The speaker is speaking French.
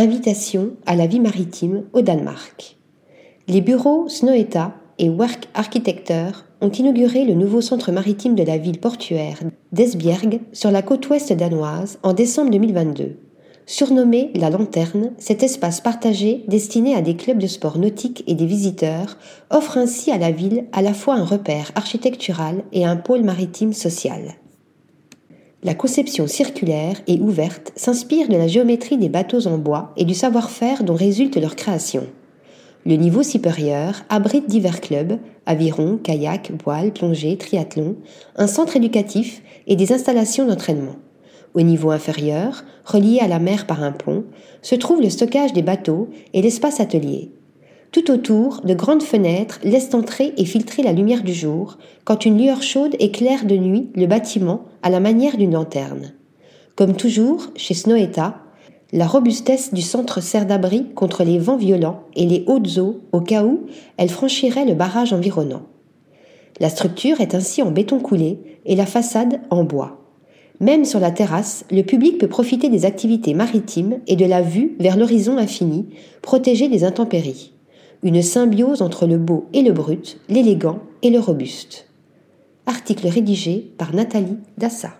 Invitation à la vie maritime au Danemark. Les bureaux Snoeta et Work Architecture ont inauguré le nouveau centre maritime de la ville portuaire d'Esbjerg sur la côte ouest danoise en décembre 2022. Surnommé La Lanterne, cet espace partagé destiné à des clubs de sport nautique et des visiteurs offre ainsi à la ville à la fois un repère architectural et un pôle maritime social. La conception circulaire et ouverte s'inspire de la géométrie des bateaux en bois et du savoir-faire dont résulte leur création. Le niveau supérieur abrite divers clubs, aviron, kayak, voile, plongée, triathlon, un centre éducatif et des installations d'entraînement. Au niveau inférieur, relié à la mer par un pont, se trouve le stockage des bateaux et l'espace atelier. Tout autour, de grandes fenêtres laissent entrer et filtrer la lumière du jour, quand une lueur chaude éclaire de nuit le bâtiment à la manière d'une lanterne. Comme toujours, chez Snoeta, la robustesse du centre sert d'abri contre les vents violents et les hautes eaux au cas où elle franchirait le barrage environnant. La structure est ainsi en béton coulé et la façade en bois. Même sur la terrasse, le public peut profiter des activités maritimes et de la vue vers l'horizon infini, protégé des intempéries. Une symbiose entre le beau et le brut, l'élégant et le robuste. Article rédigé par Nathalie Dassa.